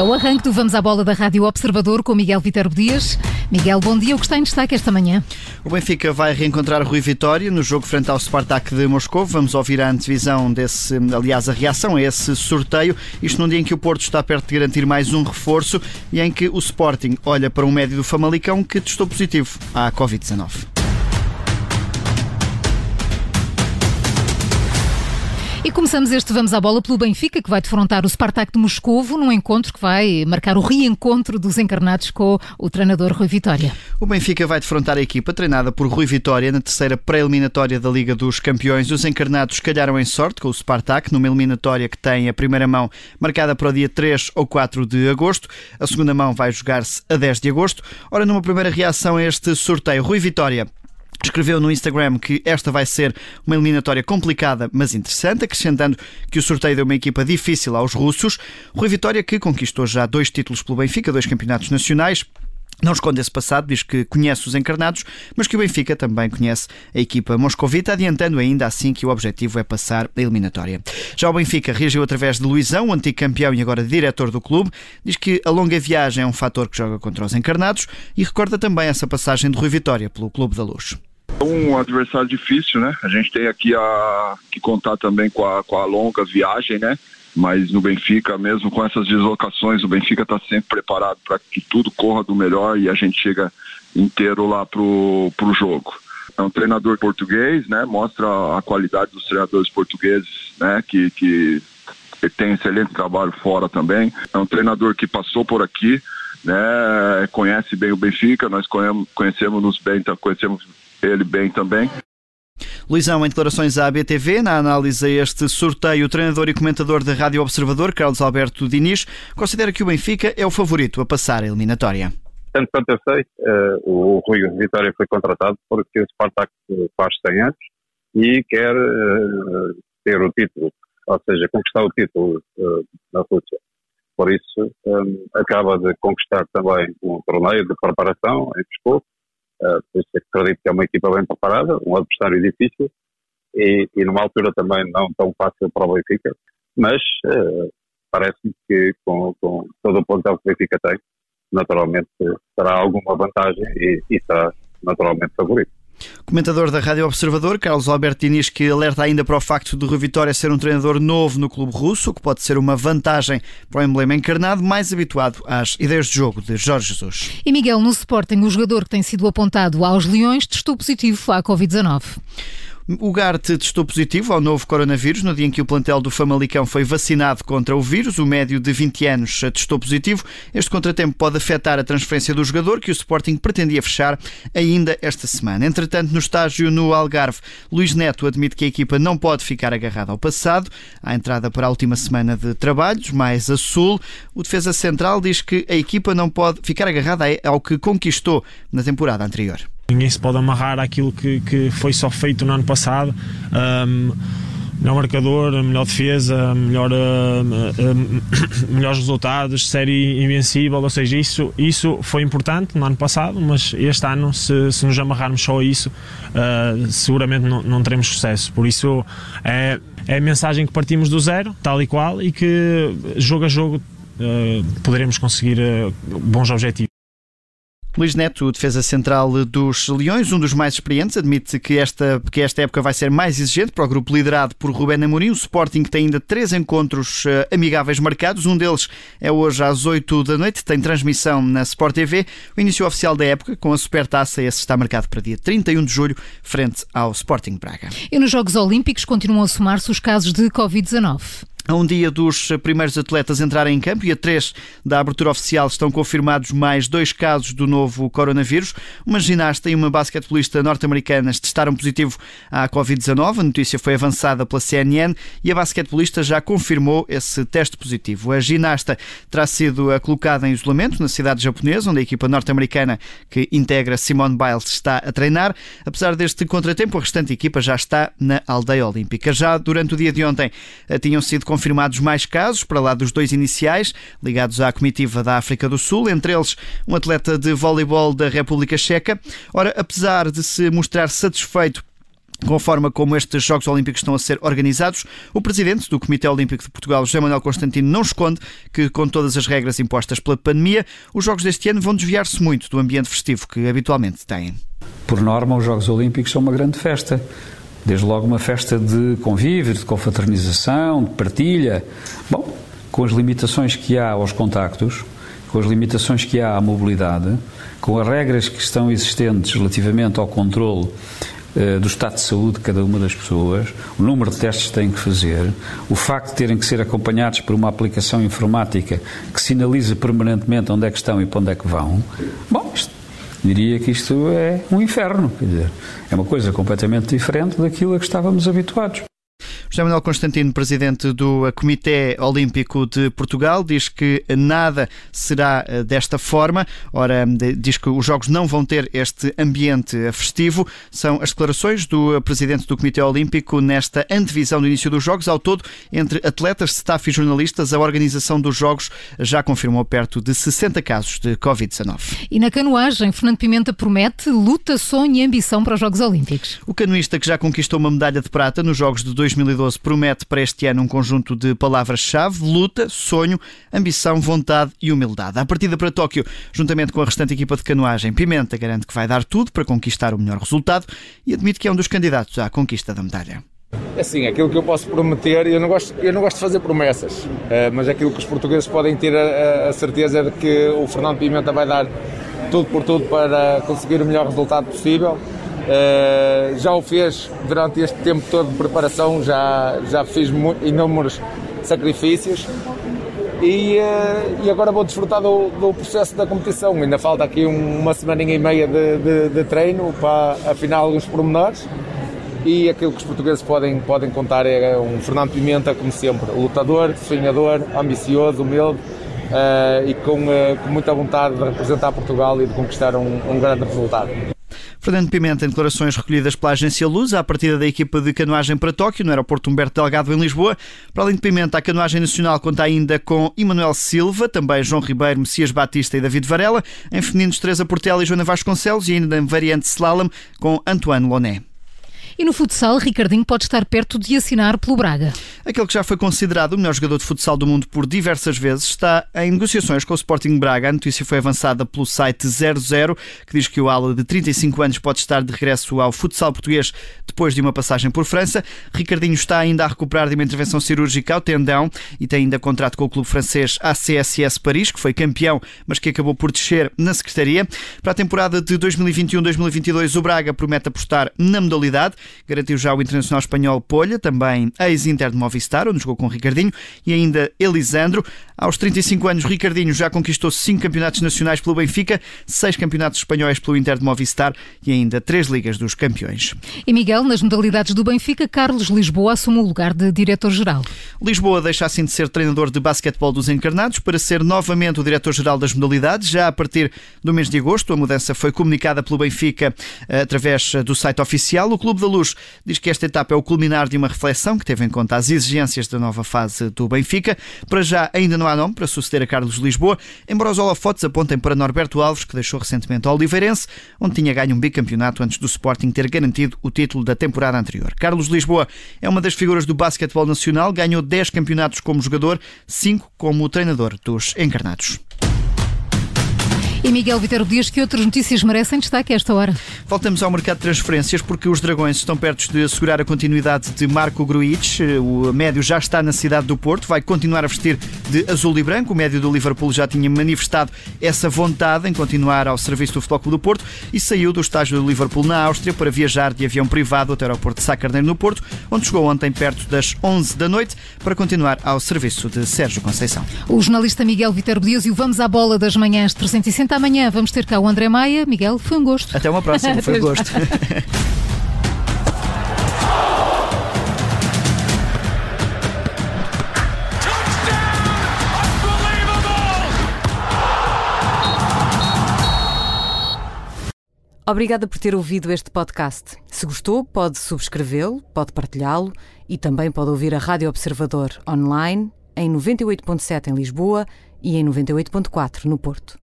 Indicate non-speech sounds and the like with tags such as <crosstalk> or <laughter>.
É o arranque do Vamos à Bola da Rádio Observador com Miguel Viterbo Dias. Miguel, bom dia. O que está em destaque esta manhã? O Benfica vai reencontrar Rui Vitória no jogo frente ao Spartak de Moscou. Vamos ouvir a antevisão desse, aliás, a reação a esse sorteio. Isto num dia em que o Porto está perto de garantir mais um reforço e em que o Sporting olha para um médio do Famalicão que testou positivo à Covid-19. E começamos este Vamos à Bola pelo Benfica, que vai defrontar o Spartak de Moscovo num encontro que vai marcar o reencontro dos encarnados com o treinador Rui Vitória. O Benfica vai defrontar a equipa treinada por Rui Vitória na terceira pré-eliminatória da Liga dos Campeões. Os encarnados calharam em sorte com o Spartak numa eliminatória que tem a primeira mão marcada para o dia 3 ou 4 de agosto. A segunda mão vai jogar-se a 10 de agosto. Ora, numa primeira reação a este sorteio, Rui Vitória Escreveu no Instagram que esta vai ser uma eliminatória complicada, mas interessante, acrescentando que o sorteio deu uma equipa difícil aos russos. Rui Vitória, que conquistou já dois títulos pelo Benfica, dois campeonatos nacionais, não esconde esse passado, diz que conhece os encarnados, mas que o Benfica também conhece a equipa moscovita, adiantando ainda assim que o objetivo é passar a eliminatória. Já o Benfica reagiu através de Luizão, o antigo campeão e agora diretor do clube, diz que a longa viagem é um fator que joga contra os encarnados e recorda também essa passagem de Rui Vitória pelo Clube da Luz. Um adversário difícil, né? A gente tem aqui a, que contar também com a, com a longa viagem, né? Mas no Benfica, mesmo com essas deslocações, o Benfica está sempre preparado para que tudo corra do melhor e a gente chega inteiro lá pro, pro jogo. É um treinador português, né? Mostra a qualidade dos treinadores portugueses, né? Que, que tem excelente trabalho fora também. É um treinador que passou por aqui, né? Conhece bem o Benfica, nós conhecemos nos bem, então conhecemos ele bem também. Luizão, em declarações à ABTV, na análise a este sorteio, o treinador e comentador da Rádio Observador, Carlos Alberto Diniz, considera que o Benfica é o favorito a passar a eliminatória. Tanto quanto eu sei, uh, o Rui Vitória foi contratado porque o Spartak faz 100 anos e quer uh, ter o título, ou seja, conquistar o título uh, na Rússia. Por isso, um, acaba de conquistar também um torneio de preparação em Moscou, Por isso acredito que é uma equipa bem preparada, um adversário difícil e, e numa altura também não tão fácil para o Benfica, mas uh, parece-me que com, com, todo o plantel que o Benfica tem, naturalmente terá alguma vantagem e, e será naturalmente favorito. Comentador da Rádio Observador, Carlos Alberto Diniz, que alerta ainda para o facto de Rui Vitória ser um treinador novo no clube russo, que pode ser uma vantagem para o emblema encarnado, mais habituado às ideias de jogo de Jorge Jesus. E Miguel, no Sporting, o jogador que tem sido apontado aos Leões testou positivo à Covid-19. O Garte testou positivo ao novo coronavírus no dia em que o plantel do Famalicão foi vacinado contra o vírus. O médio de 20 anos testou positivo. Este contratempo pode afetar a transferência do jogador, que o Sporting pretendia fechar ainda esta semana. Entretanto, no estágio no Algarve, Luís Neto admite que a equipa não pode ficar agarrada ao passado. À entrada para a última semana de trabalhos, mais a sul, o defesa central diz que a equipa não pode ficar agarrada ao que conquistou na temporada anterior. Ninguém se pode amarrar àquilo que, que foi só feito no ano passado. Um, melhor marcador, melhor defesa, melhor, uh, uh, <coughs> melhores resultados, série invencível, ou seja, isso, isso foi importante no ano passado, mas este ano, se, se nos amarrarmos só a isso, uh, seguramente não, não, teremos sucesso. Por isso, é, é a mensagem que partimos do zero, tal e qual, e que jogo a jogo poderemos conseguir bons objetivos. Luís Neto, defesa central dos Leões, um dos mais experientes, admite que esta, que esta época vai ser mais exigente para o grupo liderado por Rubén Amorim. O Sporting tem ainda três encontros uh, amigáveis marcados. Um deles é hoje às 8 da noite, tem transmissão na Sport TV. O início oficial da época, com a Supertaça, esse está marcado para dia 31 de julho, frente ao Sporting Braga. E nos Jogos Olímpicos continuam a somar-se os casos de Covid-19. A um dia dos primeiros atletas entrarem em campo e a três da abertura oficial estão confirmados mais dois casos do novo coronavírus. Uma ginasta e uma basquetebolista norte-americanas testaram positivo à Covid-19. A notícia foi avançada pela CNN e a basquetebolista já confirmou esse teste positivo. A ginasta terá sido colocada em isolamento na cidade japonesa, onde a equipa norte-americana que integra Simone Biles está a treinar. Apesar deste contratempo, a restante equipa já está na aldeia olímpica. Já durante o dia de ontem eh, tinham sido confirmados confirmados mais casos, para lá dos dois iniciais, ligados à comitiva da África do Sul, entre eles um atleta de voleibol da República Checa. Ora, apesar de se mostrar satisfeito com a forma como estes Jogos Olímpicos estão a ser organizados. O presidente do Comitê Olímpico de Portugal, José Manuel Constantino, não esconde que, com todas as regras impostas pela pandemia, os Jogos deste ano vão desviar-se muito do ambiente festivo que habitualmente têm. Por norma, os Jogos Olímpicos são uma grande festa. Desde logo uma festa de convívio, de confraternização, de partilha. Bom, com as limitações que há aos contactos, com as limitações que há à mobilidade, com as regras que estão existentes relativamente ao controle eh, do estado de saúde de cada uma das pessoas, o número de testes que têm que fazer, o facto de terem que ser acompanhados por uma aplicação informática que sinaliza permanentemente onde é que estão e para onde é que vão. Bom, isto, diria que isto é um inferno, quer dizer, é uma coisa completamente diferente daquilo a que estávamos habituados. José Manuel Constantino, presidente do Comitê Olímpico de Portugal, diz que nada será eh, desta forma. Ora, diz que os Jogos não vão ter este ambiente festivo. São as declarações do presidente do Comitê Olímpico nesta antevisão do início dos Jogos. Ao todo, entre atletas, staff e jornalistas, a organização dos Jogos já confirmou perto de 60 casos de Covid-19. E na canoagem, Fernando Pimenta promete luta, sonho e ambição para os Jogos Olímpicos. O canoista que já conquistou uma medalha de prata nos Jogos de 2012 2012 promete para este ano um conjunto de palavras-chave: luta, sonho, ambição, vontade e humildade. A partida para Tóquio, juntamente com a restante equipa de canoagem, Pimenta garante que vai dar tudo para conquistar o melhor resultado e admite que é um dos candidatos à conquista da medalha. É assim, aquilo que eu posso prometer, eu não gosto, eu não gosto de fazer promessas, eh, mas aquilo que os portugueses podem ter a, a certeza é de que o Fernando Pimenta vai dar tudo por tudo para conseguir o melhor resultado possível. Uh, já o fez durante este tempo todo de preparação, já, já fiz inúmeros sacrifícios e, uh, e agora vou desfrutar do, do, processo da competição. Ainda falta aqui um, uma semaninha e meia de, de, de, treino para afinar alguns pormenores e aquilo que os portugueses podem, podem contar é um Fernando Pimenta, como sempre, lutador, sonhador, ambicioso, humilde uh, e com, com muita vontade de representar Portugal e de conquistar um, um grande resultado. Fernando Pimenta, em declarações recolhidas pela agência Luz, à partida da equipa de canoagem para Tóquio, no aeroporto Humberto Delgado, em Lisboa. Para além de Pimenta, a canoagem nacional conta ainda com Emanuel Silva, também João Ribeiro, Messias Batista e David Varela. Em femininos, Teresa Portela e Joana Vasconcelos. E ainda em variante slalom, com Antoine Loné. E no futsal, Ricardinho pode estar perto de assinar pelo Braga. Aquele que já foi considerado o melhor jogador de futsal do mundo por diversas vezes está em negociações com o Sporting Braga. A notícia foi avançada pelo site 00, que diz que o ala de 35 anos pode estar de regresso ao futsal português depois de uma passagem por França. Ricardinho está ainda a recuperar de uma intervenção cirúrgica ao tendão e tem ainda contrato com o clube francês ACSS Paris, que foi campeão, mas que acabou por descer na secretaria. Para a temporada de 2021-2022, o Braga promete apostar na modalidade Garantiu já o internacional espanhol Polha, também ex-Inter de Movistar, onde jogou com Ricardinho, e ainda Elisandro. Aos 35 anos, Ricardinho já conquistou cinco campeonatos nacionais pelo Benfica, seis campeonatos espanhóis pelo Inter de Movistar e ainda três Ligas dos Campeões. E Miguel, nas modalidades do Benfica, Carlos Lisboa assume o lugar de diretor-geral. Lisboa deixa assim de ser treinador de basquetebol dos encarnados para ser novamente o diretor-geral das modalidades. Já a partir do mês de agosto, a mudança foi comunicada pelo Benfica eh, através do site oficial. O Clube da Luz Luz diz que esta etapa é o culminar de uma reflexão que teve em conta as exigências da nova fase do Benfica. Para já, ainda não há nome para suceder a Carlos Lisboa, embora os holofotes apontem para Norberto Alves, que deixou recentemente o Oliveirense, onde tinha ganho um bicampeonato antes do Sporting ter garantido o título da temporada anterior. Carlos Lisboa é uma das figuras do basquetebol nacional, ganhou 10 campeonatos como jogador, 5 como treinador dos encarnados. E Miguel Viterbo Dias, que outras notícias merecem destaque a esta hora? Voltamos ao mercado de transferências porque os Dragões estão perto de assegurar a continuidade de Marco Gruitch. O médio já está na cidade do Porto, vai continuar a vestir de azul e branco. O médio do Liverpool já tinha manifestado essa vontade em continuar ao serviço do Futebol Clube do Porto e saiu do estágio do Liverpool na Áustria para viajar de avião privado até ao aeroporto de Sá Carneiro no Porto, onde chegou ontem perto das 11 da noite para continuar ao serviço de Sérgio Conceição. O jornalista Miguel Viterbo Dias e o Vamos à Bola das Manhãs 360 até amanhã vamos ter cá o André Maia. Miguel, foi um gosto. Até uma próxima, <laughs> foi um gosto. Obrigada por ter ouvido este podcast. Se gostou, pode subscrevê-lo, pode partilhá-lo e também pode ouvir a Rádio Observador online em 98.7 em Lisboa e em 98.4 no Porto.